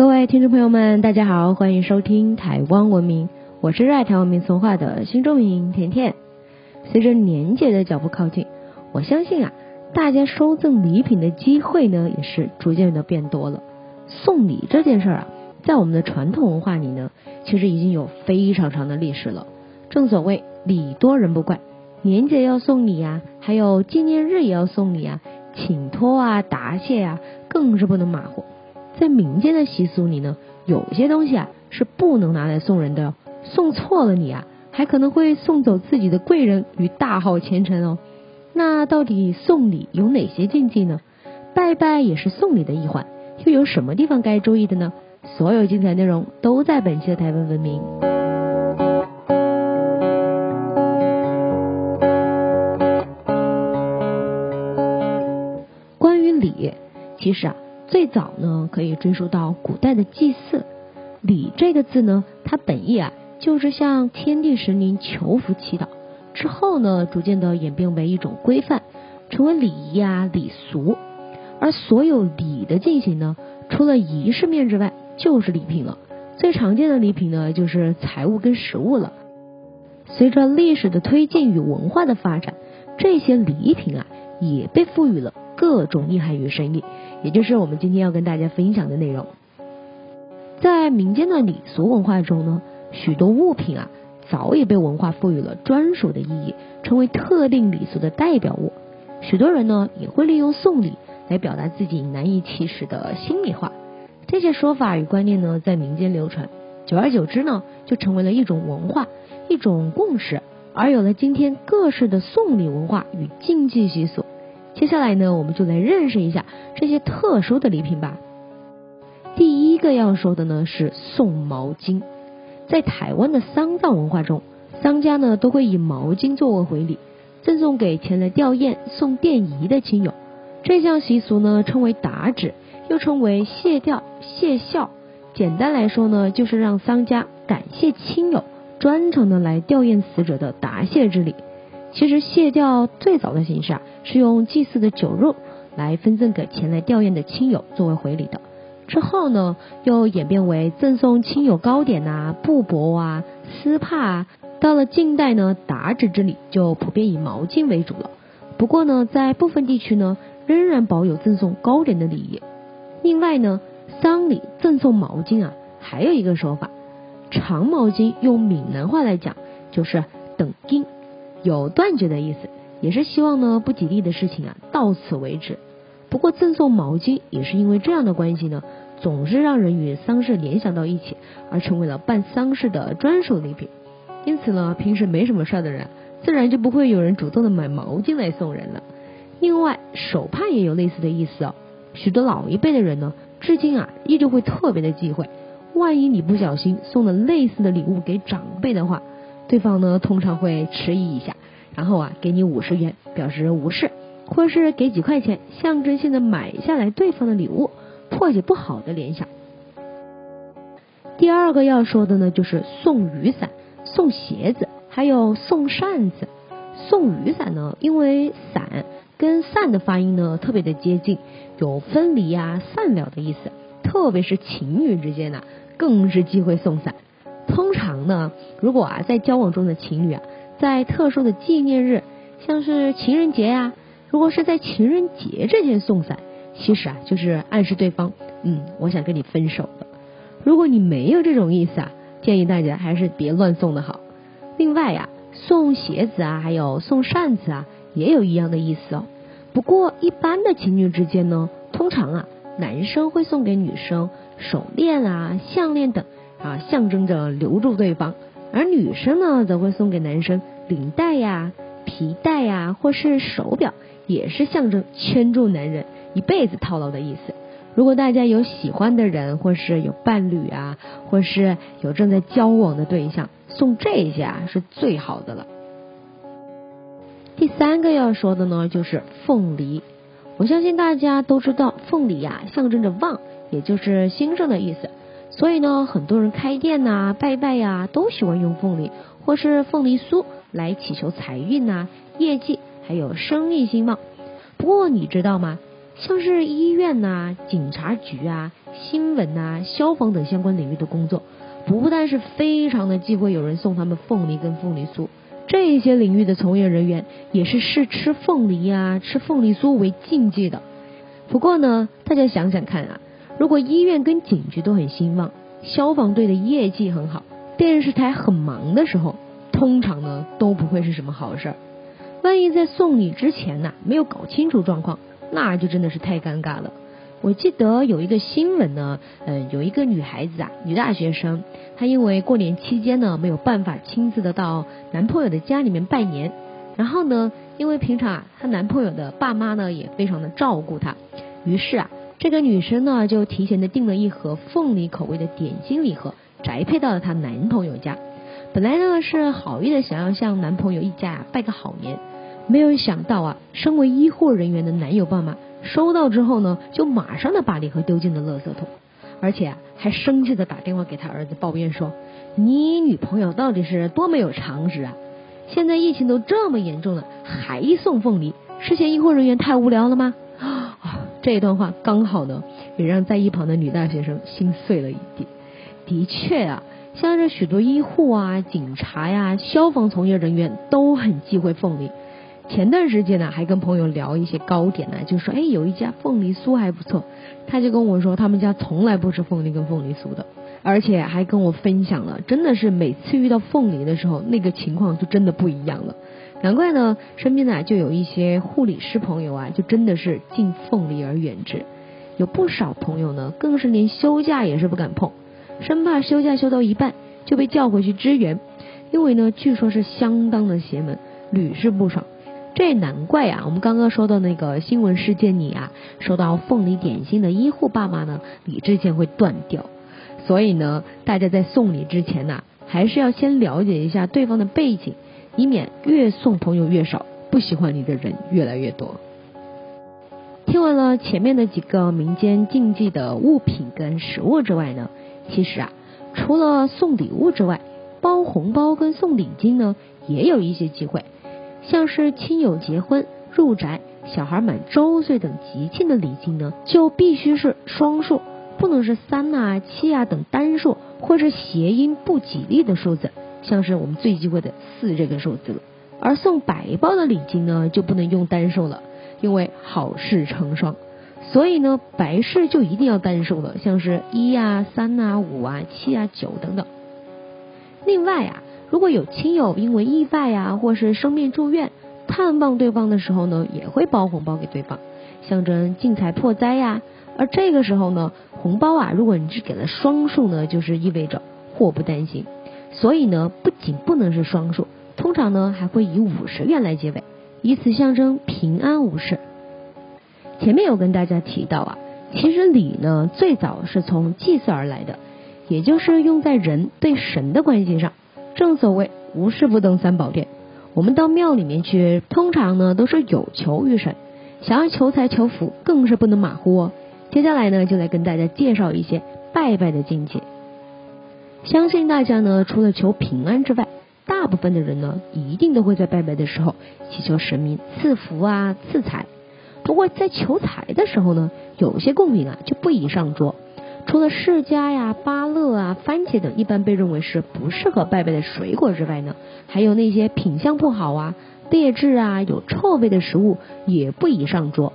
各位听众朋友们，大家好，欢迎收听台湾文明，我是热爱台湾民俗文化的新中民甜甜。随着年节的脚步靠近，我相信啊，大家收赠礼品的机会呢，也是逐渐的变多了。送礼这件事儿啊，在我们的传统文化里呢，其实已经有非常长的历史了。正所谓礼多人不怪，年节要送礼呀，还有纪念日也要送礼啊，请托啊、答谢啊，更是不能马虎。在民间的习俗里呢，有些东西啊是不能拿来送人的，送错了你啊，还可能会送走自己的贵人与大好前程哦。那到底送礼有哪些禁忌呢？拜拜也是送礼的一环，又有什么地方该注意的呢？所有精彩内容都在本期的台湾文明。关于礼，其实啊。最早呢，可以追溯到古代的祭祀。礼这个字呢，它本意啊，就是向天地神灵求福祈祷。之后呢，逐渐的演变为一种规范，成为礼仪啊、礼俗。而所有礼的进行呢，除了仪式面之外，就是礼品了。最常见的礼品呢，就是财物跟食物了。随着历史的推进与文化的发展，这些礼品啊，也被赋予了。各种意涵与深意，也就是我们今天要跟大家分享的内容。在民间的礼俗文化中呢，许多物品啊，早已被文化赋予了专属的意义，成为特定礼俗的代表物。许多人呢，也会利用送礼来表达自己难以启齿的心里话。这些说法与观念呢，在民间流传，久而久之呢，就成为了一种文化，一种共识，而有了今天各式的送礼文化与禁忌习俗。接下来呢，我们就来认识一下这些特殊的礼品吧。第一个要说的呢是送毛巾。在台湾的丧葬文化中，丧家呢都会以毛巾作为回礼，赠送给前来吊唁、送奠仪的亲友。这项习俗呢称为打纸，又称为谢吊、谢孝。简单来说呢，就是让丧家感谢亲友专程的来吊唁死者的答谢之礼。其实谢掉最早的形式啊，是用祭祀的酒肉来分赠给前来吊唁的亲友作为回礼的。之后呢，又演变为赠送亲友糕点呐、布帛啊、丝帕啊。到了近代呢，打纸之礼就普遍以毛巾为主了。不过呢，在部分地区呢，仍然保有赠送糕点的礼仪。另外呢，丧礼赠送毛巾啊，还有一个说法，长毛巾用闽南话来讲就是等巾。有断绝的意思，也是希望呢不吉利的事情啊到此为止。不过赠送毛巾也是因为这样的关系呢，总是让人与丧事联想到一起，而成为了办丧事的专属礼品。因此呢，平时没什么事儿的人，自然就不会有人主动的买毛巾来送人了。另外，手帕也有类似的意思哦。许多老一辈的人呢，至今啊依旧会特别的忌讳，万一你不小心送了类似的礼物给长辈的话。对方呢通常会迟疑一下，然后啊给你五十元表示无视，或是给几块钱象征性的买下来对方的礼物，破解不好的联想。第二个要说的呢就是送雨伞、送鞋子，还有送扇子。送雨伞呢，因为伞跟散的发音呢特别的接近，有分离啊、散了的意思，特别是情侣之间呢，更是忌讳送伞。通常呢，如果啊在交往中的情侣啊，在特殊的纪念日，像是情人节呀，如果是在情人节这天送伞，其实啊就是暗示对方，嗯，我想跟你分手了。如果你没有这种意思啊，建议大家还是别乱送的好。另外呀，送鞋子啊，还有送扇子啊，也有一样的意思哦。不过一般的情侣之间呢，通常啊，男生会送给女生手链啊、项链等。啊，象征着留住对方，而女生呢，则会送给男生领带呀、皮带呀，或是手表，也是象征圈住男人一辈子套牢的意思。如果大家有喜欢的人，或是有伴侣啊，或是有正在交往的对象，送这些啊，是最好的了。第三个要说的呢，就是凤梨。我相信大家都知道，凤梨呀，象征着旺，也就是兴盛的意思。所以呢，很多人开店呐、拜拜呀，都喜欢用凤梨或是凤梨酥来祈求财运呐、业绩还有生意兴旺。不过你知道吗？像是医院呐、警察局啊、新闻啊、消防等相关领域的工作，不但是非常的忌讳有人送他们凤梨跟凤梨酥，这些领域的从业人员也是视吃凤梨啊、吃凤梨酥为禁忌的。不过呢，大家想想看啊，如果医院跟警局都很兴旺，消防队的业绩很好，电视台很忙的时候，通常呢都不会是什么好事儿。万一在送礼之前呢，没有搞清楚状况，那就真的是太尴尬了。我记得有一个新闻呢，嗯，有一个女孩子啊，女大学生，她因为过年期间呢没有办法亲自的到男朋友的家里面拜年，然后呢，因为平常啊，她男朋友的爸妈呢也非常的照顾她，于是啊，这个女生呢就提前的订了一盒凤梨口味的点心礼盒，宅配到了她男朋友家。本来呢是好意的想要向男朋友一家拜个好年。没有想到啊，身为医护人员的男友爸妈收到之后呢，就马上的把礼盒丢进了垃圾桶，而且啊，还生气的打电话给他儿子抱怨说：“你女朋友到底是多没有常识啊！现在疫情都这么严重了，还送凤梨，是嫌医护人员太无聊了吗？”这一段话刚好呢，也让在一旁的女大学生心碎了一地。的确啊，像这许多医护啊、警察呀、消防从业人员都很忌讳凤梨。前段时间呢，还跟朋友聊一些糕点呢，就说哎，有一家凤梨酥还不错。他就跟我说，他们家从来不吃凤梨跟凤梨酥的，而且还跟我分享了，真的是每次遇到凤梨的时候，那个情况就真的不一样了。难怪呢，身边呢就有一些护理师朋友啊，就真的是敬凤梨而远之。有不少朋友呢，更是连休假也是不敢碰，生怕休假休到一半就被叫回去支援，因为呢，据说是相当的邪门，屡试不爽。这也难怪啊！我们刚刚说到那个新闻事件里啊，收到凤梨点心的医护爸妈呢，理智线会断掉。所以呢，大家在送礼之前呢，还是要先了解一下对方的背景，以免越送朋友越少，不喜欢你的人越来越多。听完了前面的几个民间禁忌的物品跟食物之外呢，其实啊，除了送礼物之外，包红包跟送礼金呢，也有一些机会。像是亲友结婚、入宅、小孩满周岁等吉庆的礼金呢，就必须是双数，不能是三啊、七啊等单数或者谐音不吉利的数字，像是我们最忌讳的四这个数字。而送白包的礼金呢，就不能用单数了，因为好事成双，所以呢，白事就一定要单数了，像是一啊、三啊、五啊、七啊、九等等。另外啊。如果有亲友因为意外呀，或是生病住院，探望对方的时候呢，也会包红包给对方，象征进财破灾呀。而这个时候呢，红包啊，如果你只给了双数呢，就是意味着祸不单行。所以呢，不仅不能是双数，通常呢还会以五十元来结尾，以此象征平安无事。前面有跟大家提到啊，其实礼呢最早是从祭祀而来的，也就是用在人对神的关系上。正所谓无事不登三宝殿，我们到庙里面去，通常呢都是有求于神，想要求财求福，更是不能马虎哦。接下来呢，就来跟大家介绍一些拜拜的境界。相信大家呢，除了求平安之外，大部分的人呢，一定都会在拜拜的时候祈求神明赐福啊、赐财。不过在求财的时候呢，有些贡品啊就不宜上桌。除了释迦呀、芭乐啊、番茄等一般被认为是不适合拜拜的水果之外呢，还有那些品相不好啊、劣质啊、有臭味的食物也不宜上桌。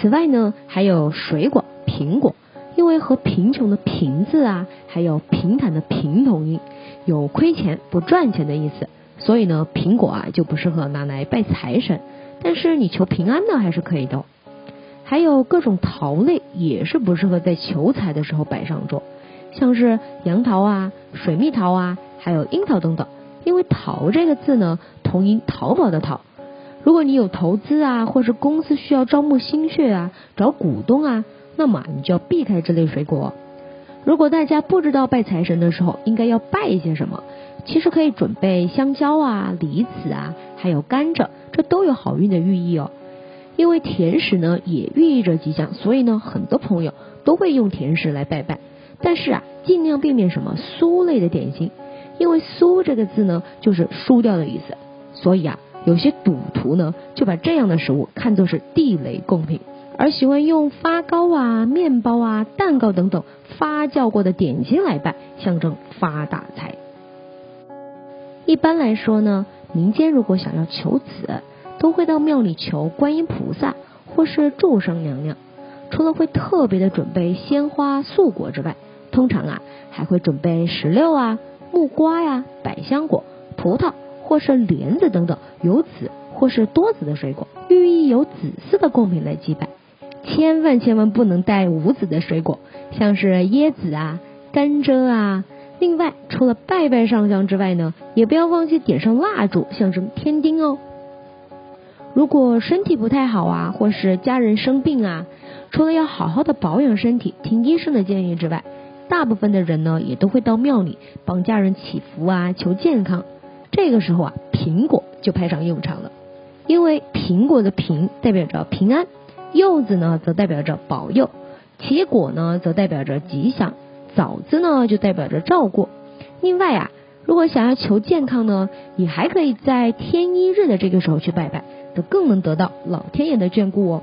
此外呢，还有水果苹果，因为和贫穷的贫字啊，还有平坦的平同音，有亏钱不赚钱的意思，所以呢，苹果啊就不适合拿来拜财神。但是你求平安呢，还是可以的。还有各种桃类也是不适合在求财的时候摆上桌，像是杨桃啊、水蜜桃啊，还有樱桃等等。因为桃这个字呢，同音淘宝的淘。如果你有投资啊，或是公司需要招募心血啊、找股东啊，那么你就要避开这类水果。如果大家不知道拜财神的时候应该要拜一些什么，其实可以准备香蕉啊、梨子啊，还有甘蔗，这都有好运的寓意哦。因为甜食呢也寓意着吉祥，所以呢很多朋友都会用甜食来拜拜。但是啊，尽量避免什么酥类的点心，因为酥这个字呢就是输掉的意思。所以啊，有些赌徒呢就把这样的食物看作是地雷贡品，而喜欢用发糕啊、面包啊、蛋糕等等发酵过的点心来拜，象征发大财。一般来说呢，民间如果想要求子，都会到庙里求观音菩萨或是众生娘娘。除了会特别的准备鲜花素果之外，通常啊还会准备石榴啊、木瓜呀、百香果、葡萄或是莲子等等有籽或是多籽的水果，寓意有子嗣的贡品来祭拜。千万千万不能带无籽的水果，像是椰子啊、甘蔗啊。另外，除了拜拜上香之外呢，也不要忘记点上蜡烛，象征天丁哦。如果身体不太好啊，或是家人生病啊，除了要好好的保养身体，听医生的建议之外，大部分的人呢，也都会到庙里帮家人祈福啊，求健康。这个时候啊，苹果就派上用场了，因为苹果的苹代表着平安，柚子呢则代表着保佑，奇果呢则代表着吉祥，枣子呢就代表着照顾。另外啊，如果想要求健康呢，你还可以在天一日的这个时候去拜拜。更能得到老天爷的眷顾哦。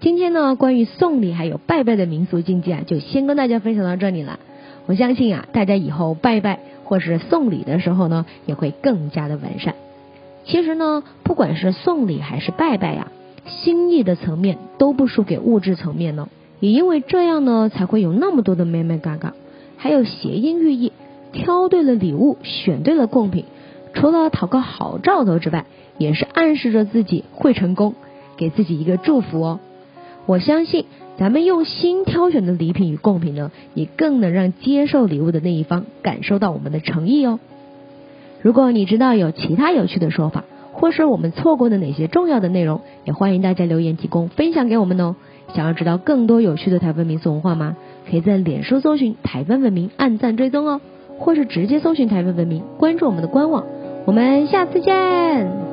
今天呢，关于送礼还有拜拜的民俗禁忌啊，就先跟大家分享到这里了。我相信啊，大家以后拜拜或是送礼的时候呢，也会更加的完善。其实呢，不管是送礼还是拜拜呀，心意的层面都不输给物质层面呢。也因为这样呢，才会有那么多的妹妹嘎嘎，还有谐音寓意，挑对了礼物，选对了贡品。除了讨个好兆头之外，也是暗示着自己会成功，给自己一个祝福哦。我相信咱们用心挑选的礼品与贡品呢，也更能让接受礼物的那一方感受到我们的诚意哦。如果你知道有其他有趣的说法，或是我们错过的哪些重要的内容，也欢迎大家留言提供分享给我们哦。想要知道更多有趣的台湾民俗文化吗？可以在脸书搜寻台湾文明，按赞追踪哦，或是直接搜寻台湾文明，关注我们的官网。我们下次见。